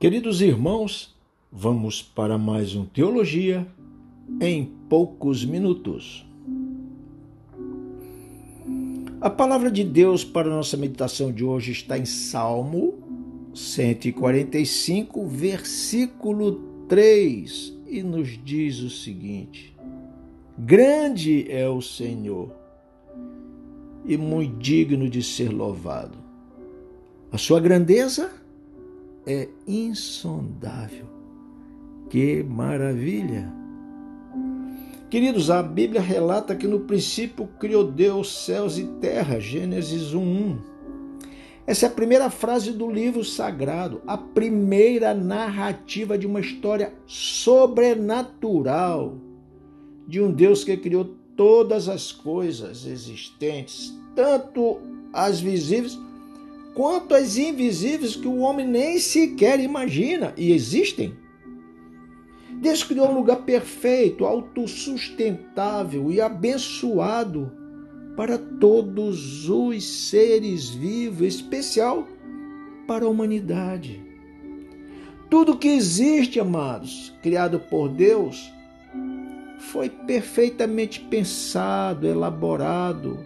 Queridos irmãos, vamos para mais um Teologia em poucos minutos. A palavra de Deus para nossa meditação de hoje está em Salmo 145, versículo 3, e nos diz o seguinte: Grande é o Senhor e muito digno de ser louvado. A sua grandeza é insondável. Que maravilha! Queridos, a Bíblia relata que no princípio criou Deus céus e terra, Gênesis 1:1. Essa é a primeira frase do livro sagrado, a primeira narrativa de uma história sobrenatural de um Deus que criou todas as coisas existentes, tanto as visíveis quanto as invisíveis que o homem nem sequer imagina e existem. Deus criou um lugar perfeito, autossustentável e abençoado para todos os seres vivos, especial para a humanidade. Tudo que existe, amados, criado por Deus, foi perfeitamente pensado, elaborado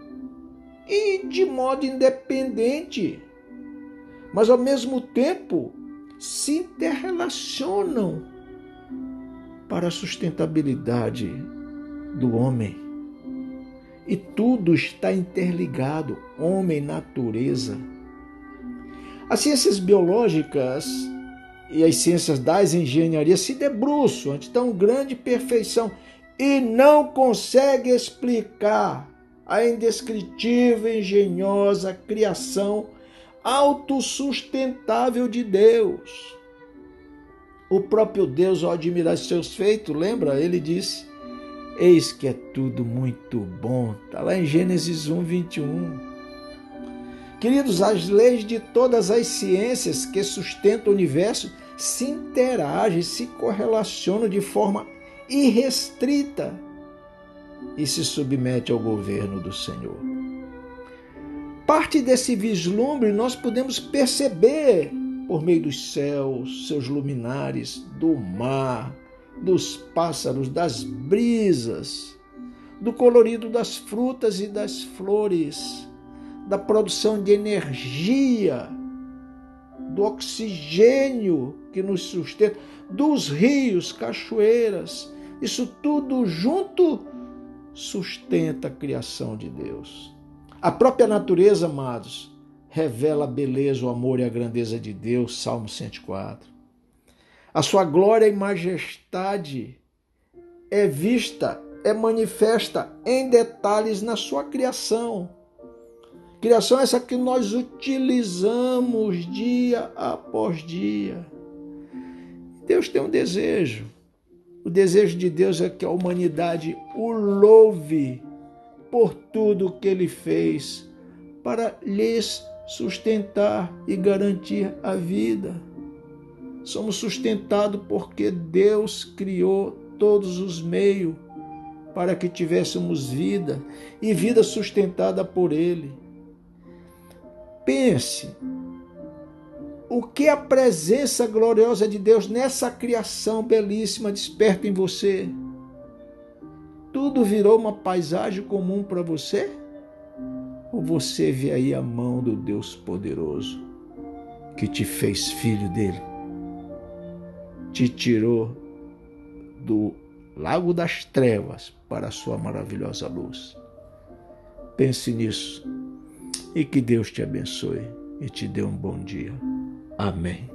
e de modo independente mas ao mesmo tempo se interrelacionam para a sustentabilidade do homem. E tudo está interligado, homem, natureza. As ciências biológicas e as ciências das engenharias se debruçam ante tão grande perfeição e não conseguem explicar a indescritível, engenhosa criação autossustentável de Deus. O próprio Deus, ao admirar seus feitos, lembra? Ele disse: Eis que é tudo muito bom. Está lá em Gênesis 1, 21. Queridos, as leis de todas as ciências que sustentam o universo se interagem, se correlacionam de forma irrestrita e se submete ao governo do Senhor. Parte desse vislumbre nós podemos perceber por meio dos céus, seus luminares, do mar, dos pássaros, das brisas, do colorido das frutas e das flores, da produção de energia, do oxigênio que nos sustenta, dos rios, cachoeiras. Isso tudo junto sustenta a criação de Deus. A própria natureza, amados, revela a beleza, o amor e a grandeza de Deus, Salmo 104. A sua glória e majestade é vista, é manifesta em detalhes na sua criação. Criação essa que nós utilizamos dia após dia. Deus tem um desejo. O desejo de Deus é que a humanidade o louve por tudo que ele fez para lhes sustentar e garantir a vida. Somos sustentados porque Deus criou todos os meios para que tivéssemos vida e vida sustentada por Ele. Pense o que a presença gloriosa de Deus nessa criação belíssima desperta em você tudo virou uma paisagem comum para você? Ou você vê aí a mão do Deus poderoso que te fez filho dele? Te tirou do lago das trevas para a sua maravilhosa luz. Pense nisso e que Deus te abençoe e te dê um bom dia. Amém.